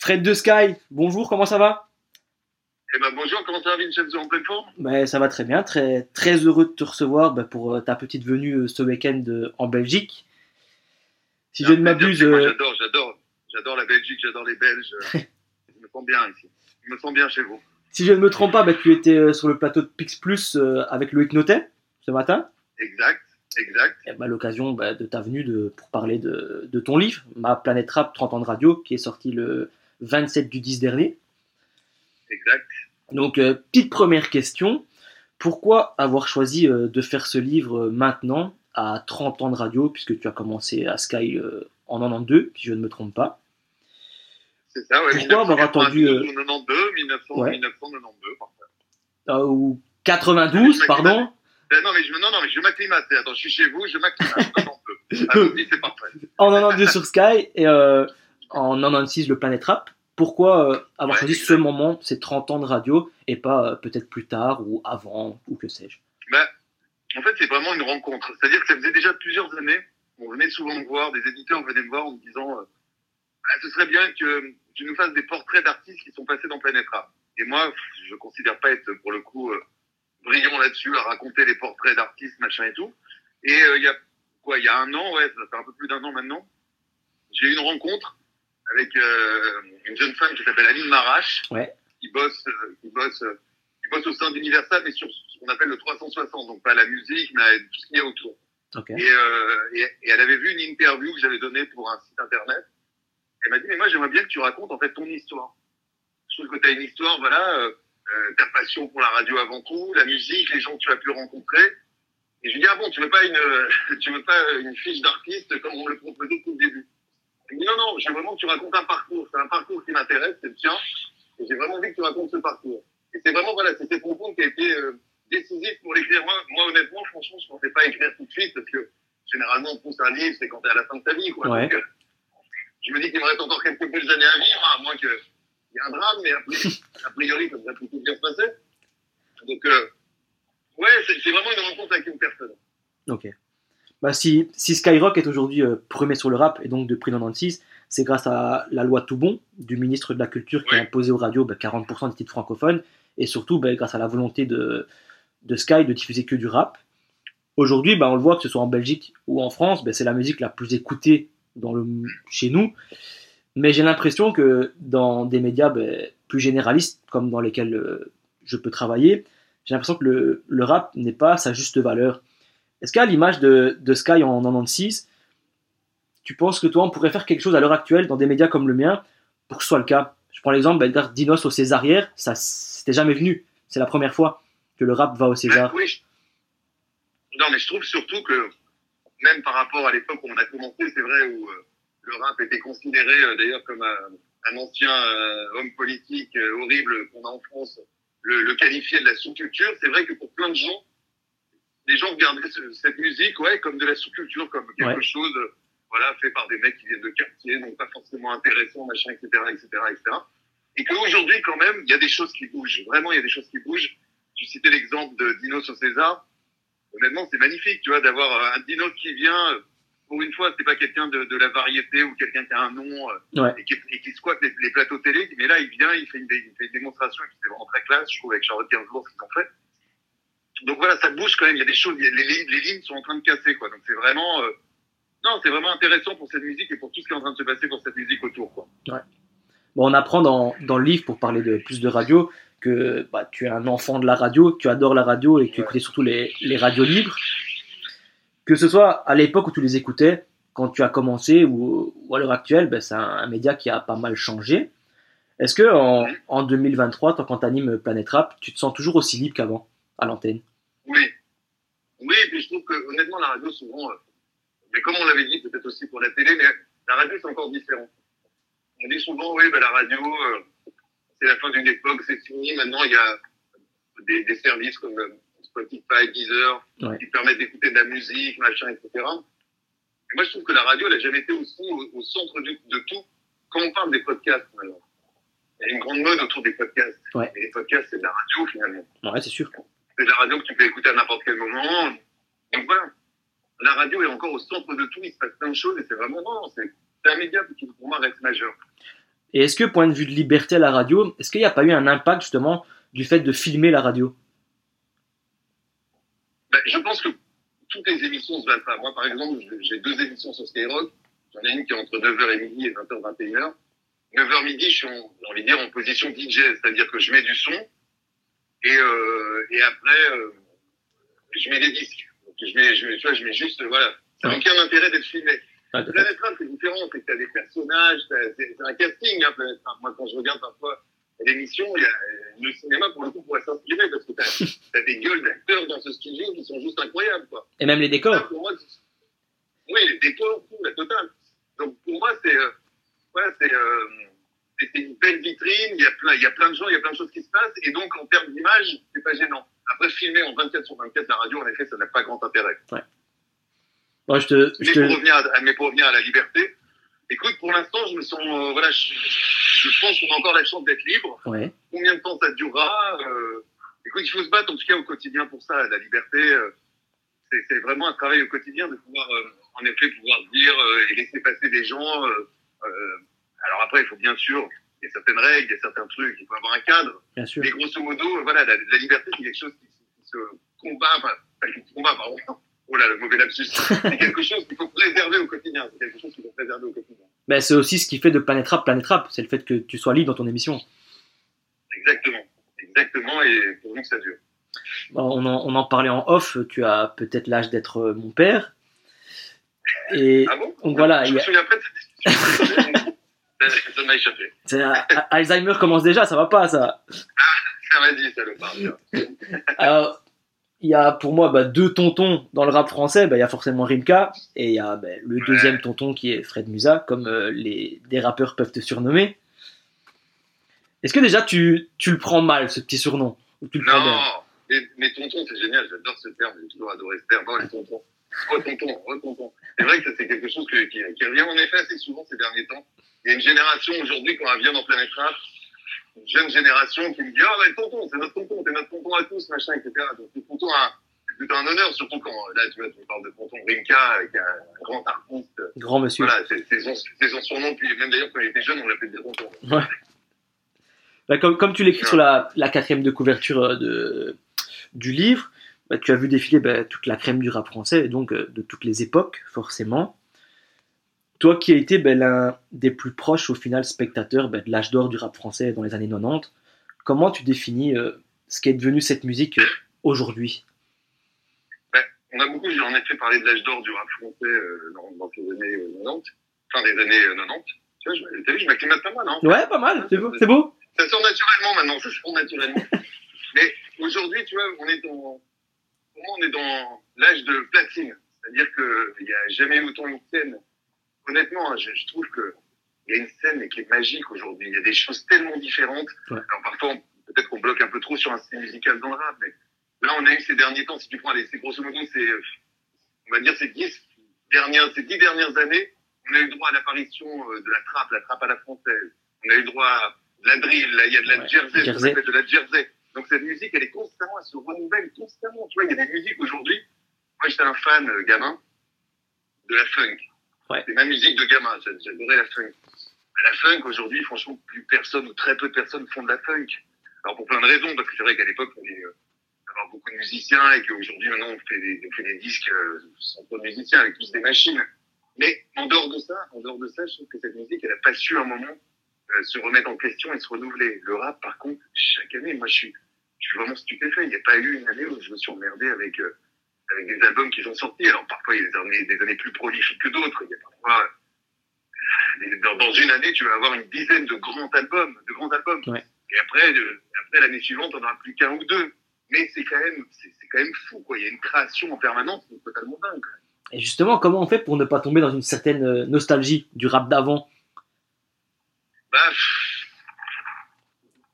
Fred de Sky, bonjour, comment ça va? Eh ben, bonjour, comment ça va Vincenzo en pleine forme? Ben, Ça va très bien, très, très heureux de te recevoir ben, pour euh, ta petite venue euh, ce week-end euh, en Belgique. Si je ne m'abuse. J'adore, j'adore, j'adore la Belgique, j'adore les Belges. je me sens bien ici. Je me sens bien chez vous. Si je ne me trompe pas, ben, tu étais sur le plateau de Pix Plus avec Loïc Notet ce matin. Exact, exact. Et ben, l'occasion de ta venue de, pour parler de, de, ton livre, Ma planète rap, 30 ans de radio, qui est sorti le 27 du 10 dernier. Exact. Donc, euh, petite première question. Pourquoi avoir choisi euh, de faire ce livre euh, maintenant, à 30 ans de radio, puisque tu as commencé à Sky en 92, si je ne me trompe pas? C'est ça, ouais. Pourquoi avoir attendu. 1992, 1992, parfait. ou 92, pardon? Ben non, mais je, non, non, mais je m'acclimate. Attends, je suis chez vous, je m'acclimate on peut. c'est parfait. En 92 sur Sky et en 96 le Planet Rap pourquoi euh, avoir choisi ce moment, ces 30 ans de radio, et pas euh, peut-être plus tard ou avant, ou que sais-je? Bah, En fait, c'est vraiment une rencontre. C'est-à-dire que ça faisait déjà plusieurs années, on venait souvent me voir, des éditeurs venaient me voir en me disant euh, ah, ce serait bien que tu nous fasses des portraits d'artistes qui sont passés dans Planète Rap. Et moi, je considère pas être, pour le coup, brillant là-dessus, à raconter les portraits d'artistes, machin et tout. Et il y a quoi, il y a un an, ouais, ça fait un peu plus d'un an maintenant, j'ai eu une rencontre avec euh, une jeune femme qui s'appelle Aline Marache, qui bosse, euh, qui bosse, euh, qui bosse au sein d'Universal, mais sur ce qu'on appelle le 360, donc pas la musique, mais tout ce qu'il y a autour. Et, et, et, elle avait vu une interview que j'avais donnée pour un site internet. Elle m'a dit, mais moi j'aimerais bien que tu racontes en fait ton histoire. Je trouve que tu as une histoire, voilà, euh, ta passion pour la radio avant tout, la musique, les gens que tu as pu rencontrer. Et je lui dis, ah bon, tu veux pas une, tu veux pas une fiche d'artiste comme on me le proposait début non, non, j'ai vraiment que tu racontes un parcours. C'est un parcours qui m'intéresse, c'est le tien. Et j'ai vraiment envie que tu racontes ce parcours. Et c'est vraiment, voilà, c'était ton compte qui a été euh, décisif pour l'écrire. Moi, moi, honnêtement, franchement, je ne pensais pas écrire tout de suite parce que généralement, on pousse un livre, c'est quand tu es à la fin de ta vie, quoi. Donc, euh, je me dis qu'il me reste encore quelques belles années à vivre, à moins qu'il y ait un drame, mais a priori, ça devrait plutôt bien se passer. Donc, euh, ouais, c'est vraiment une rencontre avec une personne. Ok bah, si, si, Skyrock est aujourd'hui euh, premier sur le rap et donc de prix 96, c'est grâce à la loi Toubon du ministre de la Culture qui a imposé aux radios 40% bah, des titres francophones et surtout bah, grâce à la volonté de, de, Sky de diffuser que du rap. Aujourd'hui, on le voit que ce soit en Belgique ou en France, c'est la musique la plus écoutée dans le, chez nous. Mais j'ai l'impression que dans des médias plus généralistes, comme dans lesquels euh, je peux travailler, j'ai l'impression que le, le rap n'est pas sa juste valeur. Est-ce qu'à l'image de, Sky en 96, tu penses que toi, on pourrait faire quelque chose à l'heure actuelle dans des médias comme le mien pour que ce soit le cas? Je prends l'exemple ben, d'Inos au Césarière, ça c'était jamais venu. C'est la première fois que le rap va au César. Non, mais je trouve surtout que, même par rapport à l'époque où on a commencé, c'est vrai, où euh, le rap était considéré euh, d'ailleurs comme un, ancien euh, homme politique horrible qu'on a en France, le, le qualifier de la sous-culture, c'est vrai que pour plein de gens, les gens regardaient cette musique, ouais, comme de la sous-culture, comme quelque chose, voilà, fait par des mecs qui viennent de quartier, donc pas forcément intéressant, machin, etc., etc., etc. Et qu'aujourd'hui, quand même, il y a des choses qui bougent. Vraiment, il y a des choses qui bougent. Tu citais l'exemple de Dino sur César. Honnêtement, c'est magnifique, tu vois, d'avoir euh, un Dino qui vient. Euh, pour une fois, c'est pas quelqu'un de, la variété ou quelqu'un qui a un nom euh, et, qui, et, qui, squatte les, plateaux télé. Mais là, il vient, il fait une, il fait une démonstration qui est vraiment très classe, je trouve, avec Charlotte Gainsbourg, ce qu'ils ont fait donc voilà, ça bouge quand même. Il y a des choses, les, les, lignes sont en train de casser, quoi. Donc c'est vraiment, euh, non, c'est vraiment intéressant pour cette musique et pour tout ce qui est en train de se passer pour cette musique autour, quoi. Ouais. Bon, on apprend dans, dans le livre pour parler de plus de radio que bah, tu es un enfant de la radio, tu adores la radio et que tu écoutais surtout les, les radios libres. Que ce soit à l'époque où tu les écoutais, quand tu as commencé ou, ou à l'heure actuelle, ben, c'est un, média qui a pas mal changé. Est-ce que en, en 2023, quand tu animes Planète Rap, tu te sens toujours aussi libre qu'avant? À l'antenne oui. Oui, et puis je trouve que honnêtement, la radio, souvent, euh, mais comme on l'avait dit peut-être aussi pour la télé, mais la radio, c'est encore différent. On dit souvent, oui, ben, la radio, euh, c'est la fin d'une époque, c'est fini. Maintenant, il y a des, des services comme euh, Spotify, Deezer, qui permettent d'écouter de la musique, machin, etc. Et moi, je trouve que la radio, elle n'a jamais été aussi au, centre de tout quand on parle des podcasts, maintenant. Il y a une grande mode autour des podcasts. Et les podcasts, c'est de la radio, finalement. Ouais, c'est sûr c'est la radio que tu peux écouter à n'importe quel moment. Donc voilà, la radio est encore au centre de tout, il se passe plein de choses et c'est vraiment non, c'est un média qui pour moi reste majeur. Et est-ce que, point de vue de liberté à la radio, est-ce qu'il n'y a pas eu un impact justement du fait de filmer la radio? Ben, Je pense que toutes les émissions se valent pas. Moi, par exemple, j'ai deux émissions sur Skyrock. J'en ai une qui est entre 9h et midi et 20h, 21h. 9h midi, je suis, en, j'ai envie de dire, en position DJ, c'est-à-dire que je mets du son et, euh, et après, euh, je mets des disques. Donc, je mets, je tu vois, je mets juste, voilà. Ça n'a aucun intérêt d'être filmé. Ouais, Planète Rap, c'est différent, c'est que t'as des personnages, c'est un casting, hein, Planète Rap. Moi, quand je regarde parfois l'émission, a, le cinéma, pour le coup, pourrait s'inspirer parce que t'as as des gueules d'acteurs dans ce studio qui sont juste incroyables, quoi. Et même les décors pour moi, oui, les décors, tout, la totale. Donc, pour moi, c'est, euh, c'est, euh, c'est c'est une belle vitrine, il y a plein, il y a plein de gens, il y a plein de choses qui se passent, et donc, en termes d'image, c'est pas gênant. Après, filmer en 24 sur 24 la radio, en effet, ça n'a pas grand intérêt. Moi, je te, je Mais te- pour revenir à, mais pour revenir à la liberté, écoute, pour l'instant, je me sens, euh, voilà, je, je pense qu'on a encore la chance d'être libre. Ouais. Combien de temps ça durera euh, Écoute, il faut se battre en tout cas au quotidien pour ça. La liberté, euh, c'est c'est vraiment un travail au quotidien de pouvoir, euh, en effet, pouvoir dire euh, et laisser passer des gens. euh, euh, alors après, il faut bien sûr, il y a certaines règles, il y a certains trucs, il faut avoir un cadre. Bien sûr. Mais grosso modo, voilà, la, la liberté, c'est quelque chose qui, qui se combat, enfin, pas qui se combat, pardon. Oh là, le mauvais lapsus. C'est quelque chose qu'il faut préserver au quotidien. C'est quelque chose qu'il faut préserver au quotidien. Mais c'est aussi ce qui fait de Planète Rap c'est le fait que tu sois libre dans ton émission. Exactement. Exactement, et pour nous que ça dure. On, en, on en parlait en off, tu as peut-être l'âge d'être euh, mon père. Et Ah bon? donc voilà, Je me a- souviens pas de cette discussion. ça m'a échappé. a- Alzheimer commence déjà, ça va pas ça. Ça le parle. Alors, il y a pour moi bah, deux tontons dans le rap français. Bah, Il y a forcément Rimka et il y a bah, le deuxième tonton qui est Fred Musa, comme euh, les, des rappeurs peuvent te surnommer. Est-ce que déjà tu, tu le prends mal, ce petit surnom? Ou tu le Non, mais, mais tonton, c'est génial. J'adore ce terme. J'ai toujours adoré ce terme. Oh, les tontons. Oh, tonton, oh, tonton. C'est vrai que c'est quelque chose que- qui, qui revient en effet assez souvent ces derniers temps. Il y a une génération aujourd'hui, quand elle vient dans Planète Rap, une jeune génération qui me dit, ah, bah, tonton, c'est notre tonton, c'est notre tonton à tous, machin, etc. Donc, tonton c'est plutôt un honneur, surtout quand, là, tu vois, tu me parles de tonton Rimka, qui est un grand artiste. Grand monsieur. Voilà, c'est son, surnom, puis même d'ailleurs, quand il était jeune, on l'appelait tonton. Bah, comme, comme tu l'écris Ouais. sur la, la quatrième de couverture euh, de, du livre, bah, tu as vu défiler bah, toute la crème du rap français, et donc euh, de toutes les époques, forcément. Toi qui as été bah, l'un des plus proches, au final, spectateurs de l'âge d'or du rap français dans les années 90, comment tu définis euh, ce qui est devenu cette musique euh, aujourd'hui? On a beaucoup, j'ai en effet parlé de l'âge d'or du rap français dans, dans ces années euh, 90, fin des années euh, 90. Tu vois, je, vu, je m'acclimate pas mal, hein. Ouais, pas mal, c'est beau. C'est beau Ça sort naturellement maintenant, ça sort naturellement. Mais aujourd'hui, tu vois, on est dans, pour moi, on est dans l'âge de platine. C'est-à-dire qu'il n'y a jamais eu autant une scène. Honnêtement, hein, je, je trouve que il y a une scène qui est magique aujourd'hui. Il y a des choses tellement différentes. Ouais. Alors parfois, peut-être qu'on bloque un peu trop sur un style musical dans le rap, mais là, on a eu ces derniers temps, si tu prends les, c'est grosso modo, c'est, euh, on va dire, ces dix dernières, ces dix dernières années, on a eu droit à l'apparition euh, de la trappe, la trappe à la française. On a eu droit à de la drill, là, il y a de la Ouais, jersey, jersey. appelle de la jersey. Donc cette musique, elle est constamment, elle se renouvelle constamment. Tu vois, il y a des musiques aujourd'hui. Moi, j'étais un fan euh, gamin de la funk. Ouais. C'est ma musique de gamin. J'a- J'adorais la funk. La funk, aujourd'hui, franchement, plus personne ou très peu de personnes font de la funk. Alors pour plein de raisons, parce que c'est vrai qu'à l'époque, on fallait euh, avoir beaucoup de musiciens et qu'aujourd'hui, maintenant, on fait des, on fait des disques euh, sans trop de musiciens avec tous des machines. Mais en dehors de ça, en dehors de ça, je trouve que cette musique, elle a pas su un moment euh, se remettre en question et se renouveler. Le rap, par contre, chaque année, moi, je suis, je suis vraiment stupéfait. Il n'y a pas eu une année où je me suis emmerdé avec, euh, avec des albums qui sont sortis. Alors parfois, il y a des années, des années plus prolifiques que d'autres. Il y a parfois, euh, dans, dans une année, tu vas avoir une dizaine de grands albums, de grands albums. Ouais. Et après, euh, après l'année suivante, on n'en aura plus qu'un ou deux. Mais c'est quand même, c'est quand même fou, quoi. Il y a une création en permanence, c'est totalement dingue. Et justement, comment on fait pour ne pas tomber dans une certaine nostalgie du rap d'avant? Bah,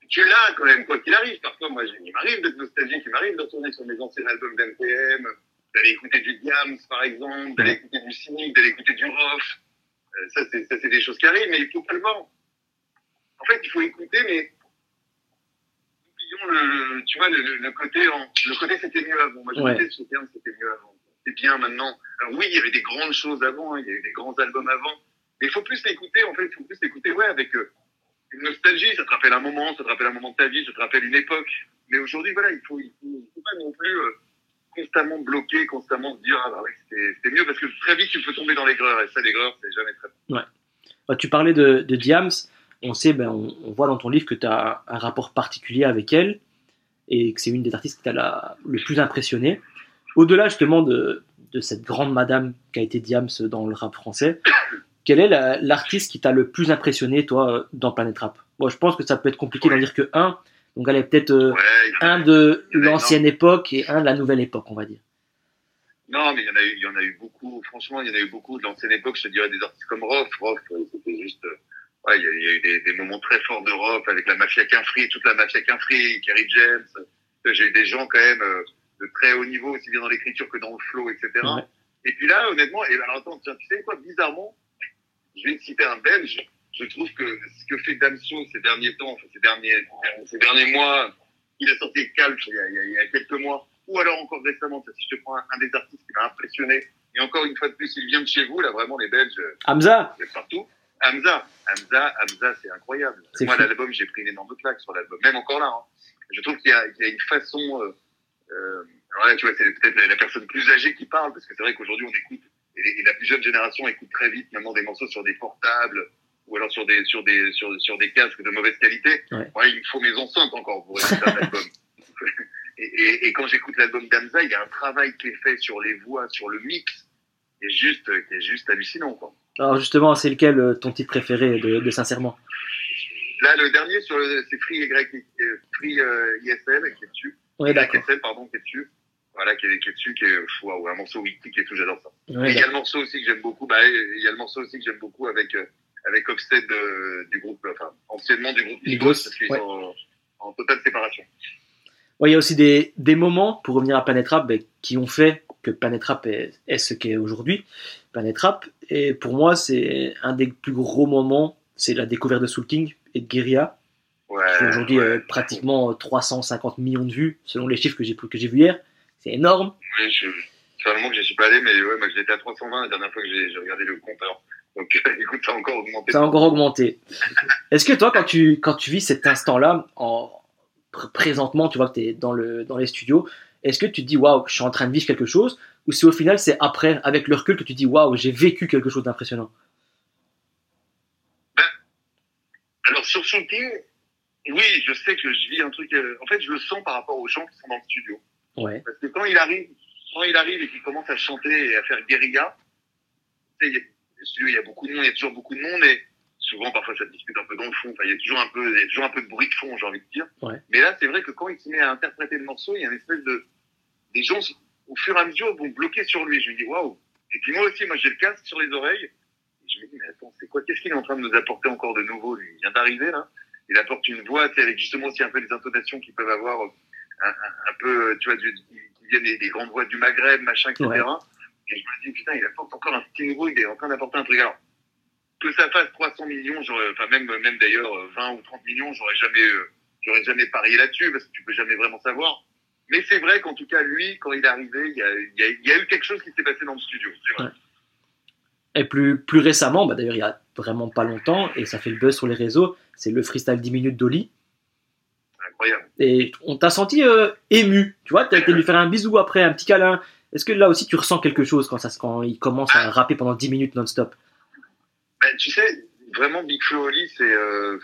tu là quand même, quoi qu'il arrive. Parfois, moi, il m'arrive d'être nostalgique, il m'arrive de retourner sur mes anciens albums d'NTM, d'aller écouter du Diams, par exemple, d'aller écouter du Cynic, d'aller écouter du Rof. Euh, ça, c'est, des choses qui arrivent, mais il faut pas le vendre. En fait, il faut écouter, mais oublions le, tu vois, le, le- le côté, en, le côté c'était mieux avant. Moi, je Ouais. disais c'était mieux avant. C'est bien maintenant. Alors oui, il y avait des grandes choses avant, hein, il y avait des grands albums avant, mais il faut plus l'écouter, en fait, il faut plus l'écouter, ouais, avec, euh, une nostalgie, ça te rappelle un moment, ça te rappelle un moment de ta vie, ça te rappelle une époque. Mais aujourd'hui, voilà, il faut, il faut, pas non plus euh, constamment bloquer, constamment se dire, ah bah ouais, c'était mieux, parce que très vite, tu peux tomber dans l'aigreur, et ça, l'aigreur, c'est jamais très bon. Ouais. Bah, tu parlais de, de Diams, on sait, ben, on, voit dans ton livre que tu as un rapport particulier avec elle, et que c'est une des artistes qui t'a le plus impressionné. Au-delà justement de, de cette grande madame qui a été Diams dans le rap français, quel est la- l'artiste qui t'a le plus impressionné, toi, dans Planet Rap? Bon, je pense que ça peut être compliqué d'en dire que un, donc elle est peut-être euh, Ouais, un de l'ancienne époque et un de la nouvelle époque, on va dire. Non, mais il y en a eu, il y en a eu beaucoup. Franchement, il y en a eu beaucoup de l'ancienne époque. Je te dirais des artistes comme Rof. Rof, euh, c'était juste. euh, Ouais, il y a, il y a eu des, des moments très forts de Rof avec la mafia Quinfree, toute la mafia Quinfree, Kerry James. J'ai eu des gens quand même de très haut niveau, aussi bien dans l'écriture que dans le flow, etc. Ouais. Et puis là, honnêtement, et alors attends, tiens, tu sais quoi, bizarrement, je vais te citer un Belge. Je trouve que ce que fait Damso ces derniers temps, enfin, ces derniers, ces derniers mois, il a sorti Calp il y a, il y a- quelques mois, ou alors encore récemment, si je te prends un, un des artistes qui m'a impressionné, et encore une fois de plus, il vient de chez vous, là, vraiment, les Belges, euh, Hamza partout. Hamza, Hamza, Hamza, c'est incroyable. Moi, l'album, j'ai pris une énorme claque sur l'album, même encore là. hein. Je trouve qu'il y, y a une façon, euh, euh, alors là, tu vois, c'est peut-être la, la personne plus âgée qui parle, parce que c'est vrai qu'aujourd'hui, on écoute, et, et la plus jeune génération écoute très vite maintenant des morceaux sur des portables, ou alors sur des, sur des, sur, sur des casques de mauvaise qualité. Ouais. Ouais, il me faut mes enceintes encore pour écouter un album. Et, et, et quand j'écoute l'album d'Hamza, il y a un travail qui est fait sur les voix, sur le mix, qui est juste, qui est juste hallucinant, quoi. Alors justement, c'est lequel euh, ton titre préféré de, de Sincèrement? Là, le dernier, sur c'est Free, y, euh, Free euh, ISL qui est dessus. Ouais, d'accord. YSL, pardon, qui est dessus. Voilà, qui est, qui est dessus, qui est, pff, waouh, un morceau qui est tout, j'adore ça. Ouais, Et il y a le morceau aussi que j'aime beaucoup, bah, il y a le morceau aussi que j'aime beaucoup avec, euh, avec Offset de- du groupe, enfin, anciennement du groupe Migos, parce qu'ils ouais. sont en, en totale séparation. Ouais, il y a aussi des, des moments, pour revenir à Planet Rap, ben, qui ont fait que Planet Rap est, est ce qu'est aujourd'hui. Planet Rap, et pour moi, c'est un des plus gros moments, c'est la découverte de Soul King et de Guerilla, qui aujourd'hui euh, pratiquement 350 millions de vues, selon les chiffres que j'ai que j'ai vus hier. C'est énorme. Oui, je, un moment que je suis pas allé, mais ouais, moi, j'étais à 320 la dernière fois que j'ai j'ai regardé le compteur. Donc, écoute, ça a encore augmenté. Ça a encore augmenté. Est-ce que toi, quand tu, quand tu vis cet instant-là, en pr- présentement, tu vois que tu es dans, le, dans les studios, est-ce que tu te dis, waouh, je suis en train de vivre quelque chose Ou c'est au final, c'est après, avec le recul, que tu te dis, waouh, j'ai vécu quelque chose d'impressionnant? Alors sur Shooting, oui, je sais que je vis un truc. euh, en fait, je le sens par rapport aux gens qui sont dans le studio. Ouais. Parce que quand il arrive, quand il arrive et qu'il commence à chanter et à faire guérilla, tu sais, il y a, beaucoup de monde, il y a toujours beaucoup de monde et souvent parfois ça discute un peu dans le fond. Enfin, il y a toujours un peu, il y a toujours un peu de bruit de fond, j'ai envie de dire. Ouais. Mais là, c'est vrai que quand il se met à interpréter le morceau, il y a une espèce de, des gens au fur et à mesure vont bloquer sur lui. Je me dis waouh. Et puis moi aussi, moi j'ai le casque sur les oreilles. Et je me dis mais attends, c'est quoi Qu'est-ce qu'il est en train de nous apporter encore de nouveau lui? Il vient d'arriver là. Il apporte une voix, avec justement aussi un peu des intonations qui peuvent avoir un, peu, tu vois, du, qui viennent des, des grandes voix du Maghreb, machin, etc. Ouais. Et je me dis, putain, il apporte encore un petit nouveau, il est en train d'apporter un truc. Alors, que ça fasse 300 millions, j'aurais, enfin, même, même d'ailleurs, euh, 20 ou 30 millions, j'aurais jamais, euh, j'aurais jamais parié là-dessus, parce que tu peux jamais vraiment savoir. Mais c'est vrai qu'en tout cas, lui, quand il est arrivé, il y a, il y a, il y a eu quelque chose qui s'est passé dans le studio, c'est vrai. Ouais. Et plus, plus récemment, bah d'ailleurs, il y a vraiment pas longtemps, et ça fait le buzz sur les réseaux, c'est le freestyle 10 minutes d'Oli. Incroyable. Et on t'a senti euh, ému, tu vois, t'as été lui faire un bisou après, un petit câlin. Est-ce que là aussi tu ressens quelque chose quand, ça, quand il commence à rapper pendant 10 minutes non-stop? Ben, tu sais, vraiment, Big Flo Oli, c'est, euh,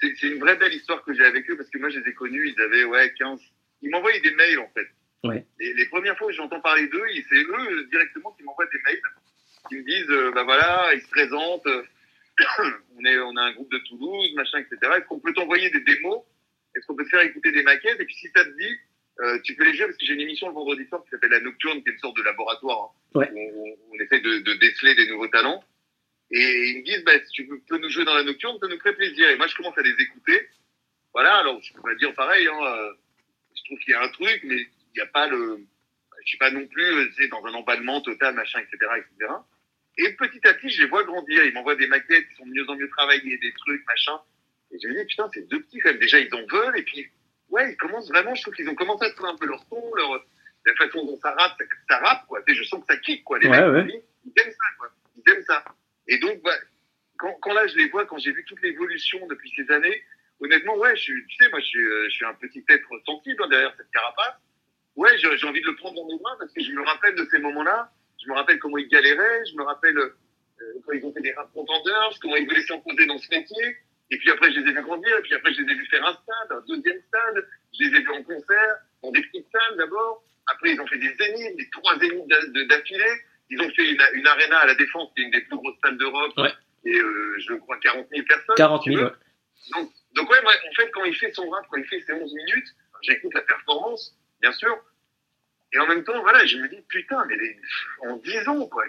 c'est, une vraie belle histoire que j'ai avec eux parce que moi, je les ai connus, ils avaient, ouais, 15. Ils m'envoyaient des mails, en fait. Ouais. Et les premières fois où j'entends parler d'eux, c'est eux euh, directement qui m'envoient des mails, qui me disent, euh, bah voilà, ils se présentent, on est, on a un groupe de Toulouse, machin, etc. Est-ce qu'on peut t'envoyer des démos? Est-ce qu'on peut te faire écouter des maquettes? Et puis, si ça te dit, euh, tu peux les jouer parce que j'ai une émission le vendredi soir qui s'appelle La Nocturne, qui est une sorte de laboratoire, hein, Ouais. où on, on essaie de, de déceler des nouveaux talents. Et ils me disent, bah, si tu peux, peux nous jouer dans la nocturne, ça nous ferait plaisir. Et moi, je commence à les écouter. Voilà, alors je peux pas dire pareil, hein, euh, je trouve qu'il y a un truc, mais il n'y a pas le... Je suis pas non plus euh, dans un emballement total, machin, etc., etc. Et petit à petit, je les vois grandir. Ils m'envoient des maquettes, ils sont de mieux en mieux travaillés, des trucs, machin. Et je me dis, putain, c'est deux petits quand même. Déjà, ils en veulent. Et puis, ouais, ils commencent vraiment, je trouve qu'ils ont commencé à trouver un peu leur ton, leur, la façon dont ça rappe, ça, ça rappe, quoi. Sais, je sens que ça kick, quoi. Les Ouais, mecs, ouais. ils- ils aiment ça, quoi. Ils aiment ça. Et donc, bah, quand, quand là je les vois, quand j'ai vu toute l'évolution depuis ces années, honnêtement, ouais, je tu sais, moi, je suis, euh, je suis un petit être sensible hein, derrière cette carapace. Ouais, j'ai envie de le prendre dans mes bras parce que je me rappelle de ces moments-là. Je me rappelle comment ils galéraient. Je me rappelle euh, quand ils ont fait des rap contenders, comment ils voulaient s'imposer dans ce métier. Et puis après, je les ai vus grandir. Et puis après, je les ai vus faire un stade, un deuxième stade. Je les ai vus en concert, dans des petites salles d'abord. Après, ils ont fait des zéniths, des trois zéniths d'affilée. Ils ont fait une, une à la Défense, qui est une des plus grosses salles d'Europe. Ouais. Et euh, je crois 40 000 personnes. 40 si 000, tu veux. ouais. Donc, donc ouais, moi, en fait, quand il fait son rap, quand il fait ses 11 minutes, j'écoute la performance, bien sûr. Et en même temps, voilà, je me dis, putain, mais les, en 10 ans, quoi,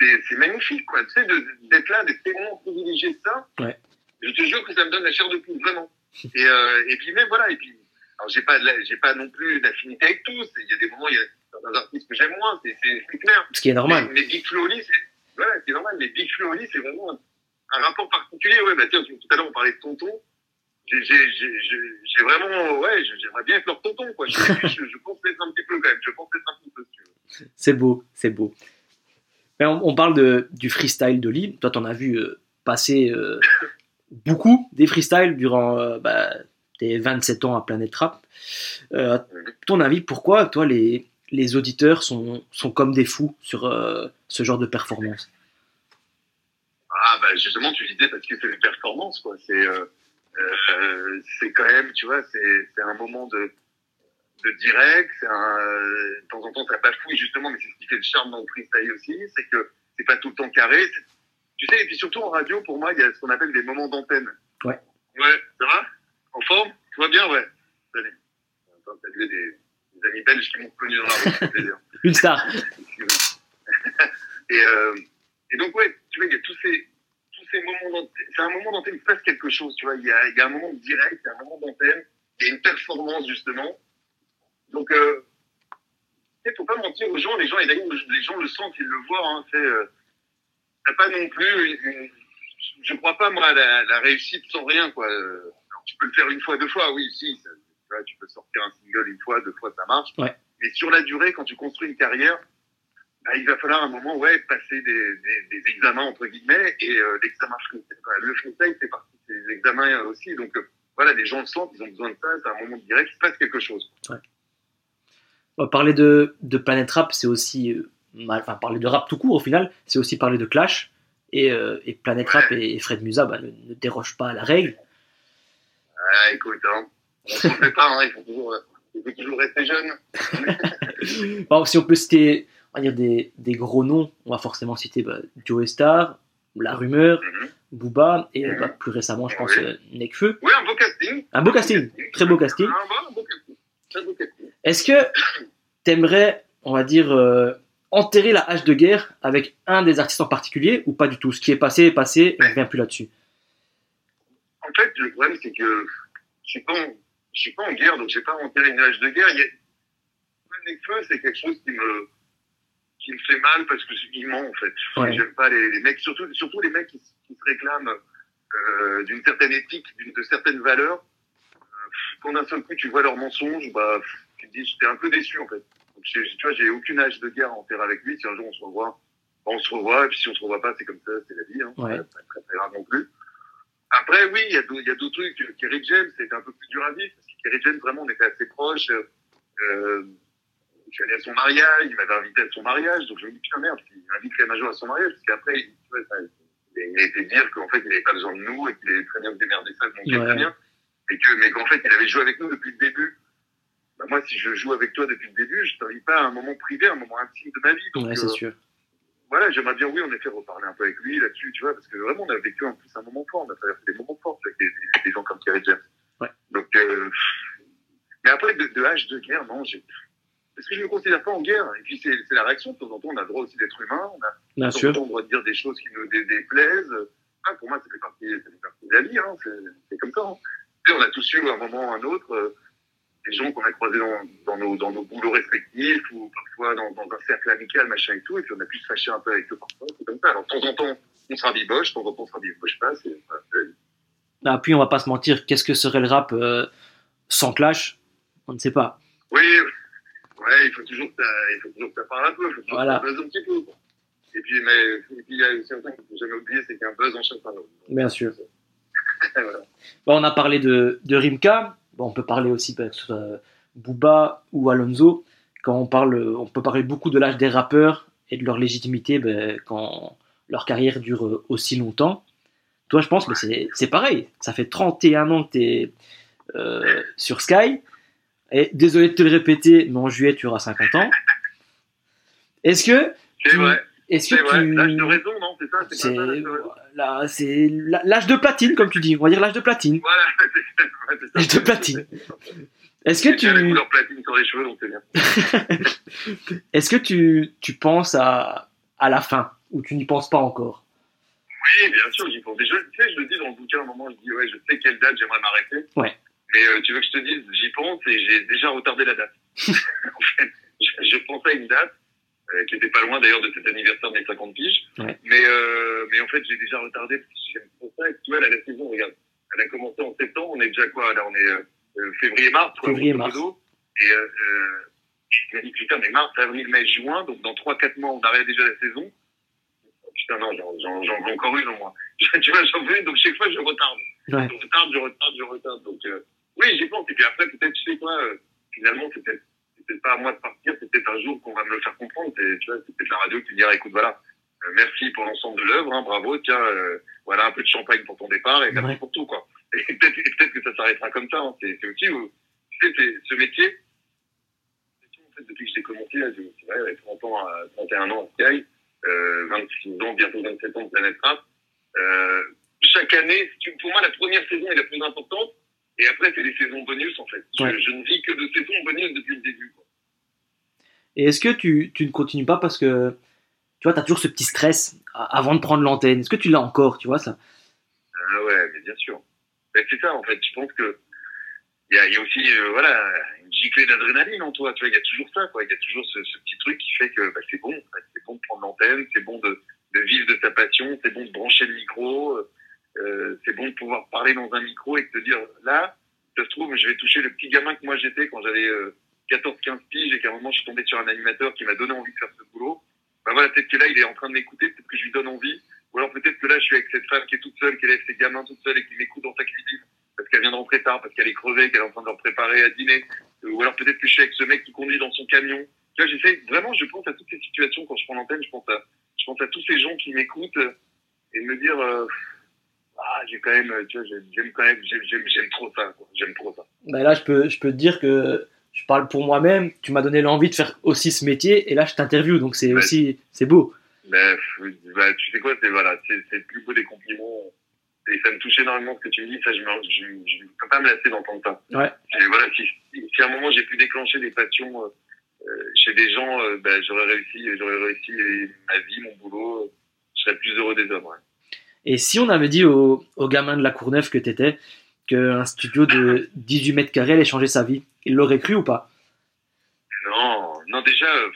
c'est magnifique, quoi. Tu sais, de- d'être là, d'être tellement privilégié de ça. Ouais. Je te jure que ça me donne la chair de poule, vraiment. Et, euh, et puis même, voilà, et puis, alors j'ai pas, j'ai pas non plus d'affinité avec tous. Il y a des moments, il y a certains artistes que j'aime moins, c'est- clair. Ce qui est normal. Mais, mais Big Flo Oli, c'est ouais, c'est normal. Mais Big Flo Oli, c'est vraiment un, un rapport particulier. Ouais, bah tiens, tout à l'heure on parlait de tonton. J'ai- j'ai- j'ai j'ai- j'ai vraiment, ouais, j'aimerais bien être leur tonton, quoi. Je, je, je pense être un petit peu quand même. Je pense être un petit peu. si. C'est beau, c'est beau. Mais on, on parle de, du freestyle de Lille. Toi, t'en as vu euh, passer euh, beaucoup des freestyles durant euh, bah, tes 27 ans à Planète Rap. Euh, ton avis, pourquoi, toi, les, les auditeurs sont, sont comme des fous sur euh, ce genre de performance? Ah bah justement, tu disais parce que c'est une performance, quoi. C'est euh, euh, c'est quand même, tu vois, c'est c'est un moment de de direct. Un de temps en temps ça bafouille justement, mais c'est ce qui fait le charme dans le freestyle aussi, c'est que c'est pas tout le temps carré. C'est- Tu sais, et puis surtout en radio, pour moi, il y a ce qu'on appelle des moments d'antenne. Ouais. Ouais, ça va? En forme? Tu vas bien Ouais. Salut. Vu des, des amis belges qui m'ont connu dans la rue, fait plaisir. Une star et, euh, et donc, ouais, tu vois, il y a tous ces, tous ces moments d'antenne. C'est un moment d'antenne, il se passe quelque chose, tu vois. Il y a, il y a un moment direct, il y a un moment d'antenne, il y a une performance, justement. Donc, euh, il faut pas mentir aux gens, les gens, et d'ailleurs, les gens le sentent, ils le voient, hein, c'est, euh, t'as pas non plus une- je crois pas, moi, à la, la réussite sans rien, quoi. Euh, alors, tu peux le faire une fois, deux fois, oui, si, ça- tu peux sortir un single une fois, deux fois, ça marche. Ouais. Mais sur la durée, quand tu construis une carrière, bah, il va falloir un moment, ouais, passer des, des, des examens, entre guillemets, et euh, l'examen Le freestyle, c'est partie de ces examens euh, aussi. Donc, euh, voilà, les gens le sentent, ils ont besoin de ça, c'est un moment direct, il se passe quelque chose. On va parler de, de Planète Rap, c'est aussi. Enfin, parler de rap tout court au final, c'est aussi parler de Clash. Et, euh, et Planète Rap et, et Fred Musa bah, ne, ne dérogent pas à la règle. Ah, écoute, hein, on se fait pas, hein, il, faut toujours, euh, il faut toujours rester jeune. Bon, si on peut citer on va dire des, des gros noms, on va forcément citer bah, Joe Star, La Rumeur, Mhm. Booba et Mhm. bah, plus récemment, je pense, Oui. euh, Nekfeu. Oui, un beau casting. Un beau casting, très beau casting. Un beau, beau casting. Très beau casting. Est-ce que t'aimerais, on va dire, euh, enterrer la hache de guerre avec un des artistes en particulier ou pas du tout? Ce qui est passé est passé on revient plus là-dessus. En fait, le problème, c'est que je suis je suis pas en guerre, donc j'ai pas enterré une hache de guerre. Il y a... Le feu, c'est quelque chose qui me, qui me fait mal parce que il ment, en fait. Ouais. J'aime pas les, les mecs, surtout, surtout les mecs qui, se réclament euh, d'une certaine éthique, d'une, de certaines valeurs. Euh, quand d'un seul coup tu vois leurs mensonges, bah, tu te dis, j'étais un peu déçu, en fait. Donc, tu vois, j'ai aucune hache de guerre à enterrer avec lui. Si un jour on se revoit, on se revoit, et puis si on se revoit pas, c'est comme ça, c'est la vie, hein. Ouais. Pas très, très grave non plus. Après, oui, il y a il d'autres trucs. Kerry James, c'était un peu plus dur à vivre, parce que Kerry James, vraiment, on était assez proches. Euh, je suis allé à son mariage, il m'avait invité à son mariage, donc je me dis, putain, merde, il même un jour à son mariage, parce qu'après, ça- il a été dire qu'en fait, il n'avait pas besoin de nous, et qu'il allait très bien se démerder ça, donc Ouais. très bien. Mais qu'en fait, il avait joué avec nous depuis le début. Bah, moi, si je joue avec toi depuis le début, je t'invite pas à un moment privé, à un moment intime de ma vie. Donc, Ouais, c'est euh, sûr. voilà, j'aimerais bien, oui, en effet, reparler un peu avec lui là-dessus, tu vois, parce que vraiment, on a vécu en plus un moment fort, on a traversé des moments forts avec des, gens comme Kerry James. Ouais. Donc, euh, mais après, de, de hache de guerre, non, j'ai. Parce que je ne me considère pas en guerre. Et puis, c'est la réaction. De temps en temps, on a le droit aussi d'être humain. On a Bien de temps en sûr. temps, on doit dire des choses qui nous dé- déplaisent. Ah, pour moi, ça fait partie, ça fait partie de la vie. Hein. C'est comme ça. Hein. Sais, on a tous eu, à un moment ou à un autre, euh, des gens qu'on a croisés dans, dans, nos, dans nos boulots respectifs ou parfois dans, dans un cercle amical, machin et tout. Et puis, on a pu se fâcher un peu avec eux parfois. C'est comme ça. Alors, de temps en temps, on se rabiboche. De temps en temps, on se rabiboche pas. C'est. Ah, puis on va pas se mentir, qu'est-ce que serait le rap euh, sans Clash? On ne sait pas. Oui, ouais, il faut toujours que ça, parle un peu. Il faut toujours Voilà. que ça buzz un petit peu. quoi. Et puis, mais, et puis il y a aussi un truc qu'il faut jamais oublier, c'est qu'il y a un buzz en chasse un autre. Bien sûr. voilà. Bon, on a parlé de, de Rimka. Bon, on peut parler aussi bah, que ce soit Booba ou Alonso. Quand on parle, on peut parler beaucoup de l'âge des rappeurs et de leur légitimité ben, quand leur carrière dure aussi longtemps. Toi, je pense que c'est pareil. Ça fait 31 ans que tu es sur Sky. Et désolé de te le répéter, mais en juillet, tu auras 50 ans. Est-ce que. C'est tu- vrai. Est-ce que vrai. tu. L'âge de raison, non C'est ça C'est pas ça, l'âge de raison là, c'est la- l'âge de platine, comme tu dis. On va dire l'âge de platine. Voilà, c'est ouais. L'âge de platine. Est-ce que puis, la tu, couleur platine sur les cheveux, donc c'est bien. est-ce que tu, tu penses à, à la fin ou tu n'y penses pas encore? Oui, bien sûr, j'y pense. Je, tu sais, je le dis dans le bouquin, à un moment, je dis, ouais, je sais quelle date j'aimerais m'arrêter. Ouais. Mais euh, tu veux que je te dise, j'y pense et j'ai déjà retardé la date. en fait, je, je pensais à une date, qui était pas loin d'ailleurs de cet anniversaire de mes 50 piges. Ouais. Mais, euh, mais en fait, j'ai déjà retardé trop ça. Et tu vois, là, la saison, regarde, elle a commencé en septembre, on est déjà quoi Là, on est euh, euh, février-mars. Et euh, euh, je me dis, putain, mais mars, avril, mai, juin, donc dans 3-4 mois, on arrête déjà la saison. Putain, non, j'en- veux encore une moi. tu vois, j'en veux une, donc chaque fois, je retarde. Ouais. Je retarde, je retarde, je retarde. Donc, euh, oui, j'y pense. Et puis après, peut-être, tu sais quoi, euh, finalement, c'est peut-être c'est pas à moi de partir, c'est peut-être un jour qu'on va me le faire comprendre. C'est, tu vois, c'est peut-être la radio qui me dira, écoute, voilà, euh, merci pour l'ensemble de l'œuvre, hein, bravo, tiens, euh, voilà un peu de champagne pour ton départ et merci Ouais. pour tout, quoi. Et peut-être, que ça s'arrêtera comme ça. Hein. C'est, c'est aussi, tu sais, c'est- ce métier, en fait, depuis que j'ai commencé, là, j'ai- c'est vrai, j'avais 30 ans, à, 31 ans à Sky, euh, 26 ans, bientôt 27 ans de Planète Rap. Euh, chaque année, pour moi, la première saison est la plus importante. Et après, c'est les saisons bonus, en fait. Je, Ouais. je ne vis que de saisons bonus depuis le début. Quoi. Et est-ce que tu, tu ne continues pas parce que tu vois, tu as toujours ce petit stress avant de prendre l'antenne? Est-ce que tu l'as encore, tu vois ça? Ah ouais, mais bien sûr. Mais c'est ça, en fait. Je pense que il y a, il y a aussi, euh, voilà, une giclée d'adrénaline en toi. Tu vois, il y a toujours ça, quoi. Il y a toujours ce, ce petit truc qui fait que bah, c'est bon. C'est bon de prendre l'antenne, c'est bon de, de vivre de sa passion, c'est bon de brancher le micro, euh, c'est bon de pouvoir parler dans un micro et te dire, là, ça se trouve, je vais toucher le petit gamin que moi j'étais quand j'avais euh, 14-15 piges et qu'à un moment je suis tombé sur un animateur qui m'a donné envie de faire ce boulot. Bah voilà, peut-être que là, il est en train de m'écouter, peut-être que je lui donne envie. Ou alors peut-être que là, je suis avec cette femme qui est toute seule, qui élève ses gamins toute seule et qui m'écoute dans sa cuisine parce qu'elle vient de rentrer tard, parce qu'elle est crevée, qu'elle est en train de leur préparer à dîner. Euh, Ou alors peut-être que je suis avec ce mec qui conduit dans son camion. Vois, j'essaie vraiment, je pense à toutes ces situations quand je prends l'antenne, je pense à, je pense à tous ces gens qui m'écoutent et me dire, euh, ah, j'ai quand même, tu vois, j'aime quand même, j'aime, trop ça. J'aime trop ça. Bah Là, je peux, je peux te dire que je parle pour moi-même. Tu m'as donné l'envie de faire aussi ce métier et là, je t'interview. Donc, c'est aussi c'est beau. Pff, bah, tu sais quoi, c'est, voilà, c'est, le plus beau des compliments. Et ça me touche énormément ce que tu me dis, ça, je je peux pas me lasser d'entendre ça. Ouais. Et voilà, si, à un moment j'ai pu déclencher des passions, euh, euh, chez des gens, euh, ben, j'aurais réussi, j'aurais réussi ma vie, mon boulot, je serais plus heureux des hommes. Ouais. Et si on avait dit au, au gamin de la Courneuve que t'étais qu'un studio de 18 mètres carrés allait changer sa vie, il l'aurait cru ou pas? Non, non, déjà, euh,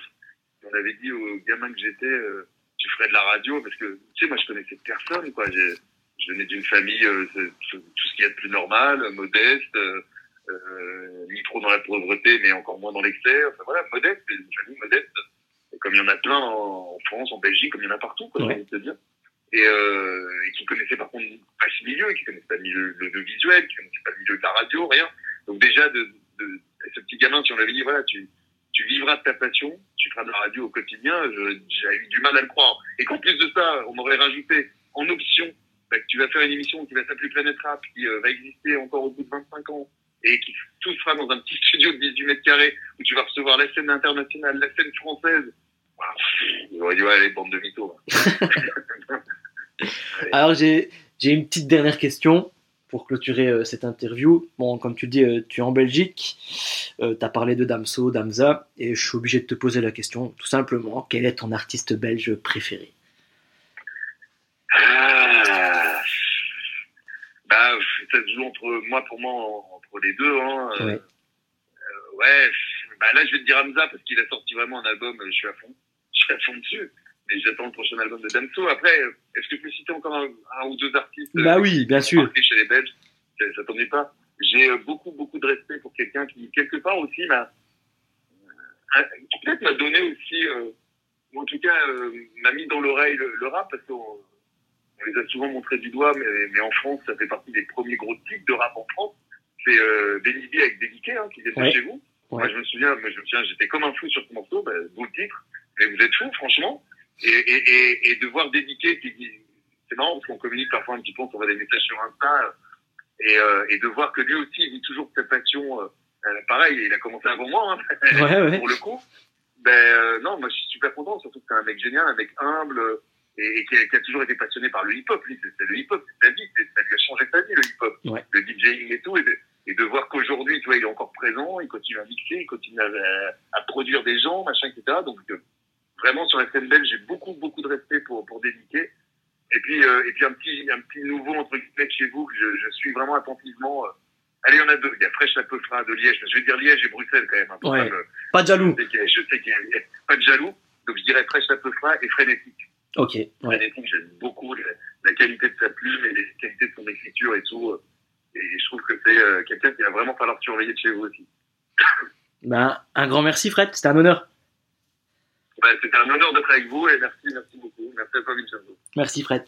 on avait dit aux gamins que j'étais, euh, tu ferais de la radio, parce que, tu sais, moi, je connaissais personne, quoi. Je venais d'une famille, euh, tout ce qu'il y a de plus normal, modeste, euh, ni trop dans la pauvreté, mais encore moins dans l'excès. Enfin, voilà, modeste, une famille modeste, Et comme il y en a plein en, en France, en Belgique, comme il y en a partout, quoi, Ouais. dire. Et, euh, et qui connaissaient par contre pas ce milieu, qui connaissaient pas le milieu de, de visuel, qui connaissaient pas le milieu de la radio, rien. Donc déjà, de, de, ce petit gamin, si on l'avait dit, voilà, tu, tu vivras de ta passion, tu feras de la radio au quotidien, j'ai eu du mal à le croire. Et qu'en plus de ça, on m'aurait rajouté en option bah, que tu vas faire une émission qui va s'appeler Planète Rap, qui euh, va exister encore au bout de 25 ans, et qui tout se fera dans un petit studio de 18 mètres carrés, où tu vas recevoir la scène internationale, la scène française. Ils auraient dit, ouais, allez, bande de mythos. là. Alors j'ai une petite dernière question pour clôturer euh, cette interview. Bon, comme tu le dis, euh, tu es en Belgique, tu as parlé de Damso, Damza, et je suis obligé de te poser la question, tout simplement, quel est ton artiste belge préféré? Ah, bah, ça se joue entre moi, pour moi, entre les deux. Hein. Euh, Ouais. euh, ouais, bah là, je vais te dire Hamza parce qu'il a sorti vraiment un album. euh, Je suis à fond, je suis à fond dessus. Mais j'attends le prochain album de Damso. Après, est-ce que je peux citer encore un, un ou deux artistes Bah oui, bien sûr. chez les Belges? Ça, ça t'ennuie pas J'ai euh, beaucoup, beaucoup de respect pour quelqu'un qui, quelque part aussi, m'a euh, peut-être m'a donné aussi euh, en tout cas, euh, m'a mis dans l'oreille le, rap parce qu'on on les a souvent montré du doigt, mais, mais, en France, ça fait partie des premiers gros types de rap en France. C'est euh, Benny B avec Déliqué, hein, qui était chez vous. Moi, je me souviens, moi, je me souviens, j'étais comme un fou sur ce morceau, bah, le titre. Mais vous êtes fou, franchement. Et, et, et, et de voir Déliqué, c'est marrant parce qu'on communique parfois un petit peu, on voit des messages sur Insta, et, euh, et de voir que lui aussi, il vit toujours cette passion. Euh, euh, pareil, il a commencé avant moi, hein, ouais, ouais. pour le coup. Ben euh, non, moi je suis super content, surtout que c'est un mec génial, un mec humble et, et qui, a, qui, a, toujours été passionné par le hip-hop. Lui, c'est le hip-hop, c'est sa vie, ça lui a changé sa vie le hip-hop, ouais. le DJing et tout. Et de, et de voir qu'aujourd'hui, tu vois, il est encore présent, il continue à mixer, il continue à, à produire des gens, machin, etc. Donc euh, vraiment sur la scène belge, j'ai beaucoup beaucoup de respect pour pour dédiquer. Et puis euh, et puis un petit un petit nouveau entre guillemets chez vous que je, je suis vraiment attentivement. Allez, il y en a deux. Il y a Fresh la Peufra de Liège. Je vais dire Liège et Bruxelles quand même. Hein, ouais. pas de jaloux. Je sais qu'il y, a pas de jaloux. Donc je dirais Fresh la Peufra et Frénétique. Ok. Ouais. Frénétique, j'aime beaucoup la, la, qualité de sa plume et la qualité de son écriture et tout. Et je trouve que c'est euh, quelqu'un qui va vraiment falloir surveiller de chez vous aussi. Ben, un grand merci Fred, c'était un honneur. Ben, c'était un honneur d'être avec vous et merci, merci beaucoup. Merci à toi. Merci Fred.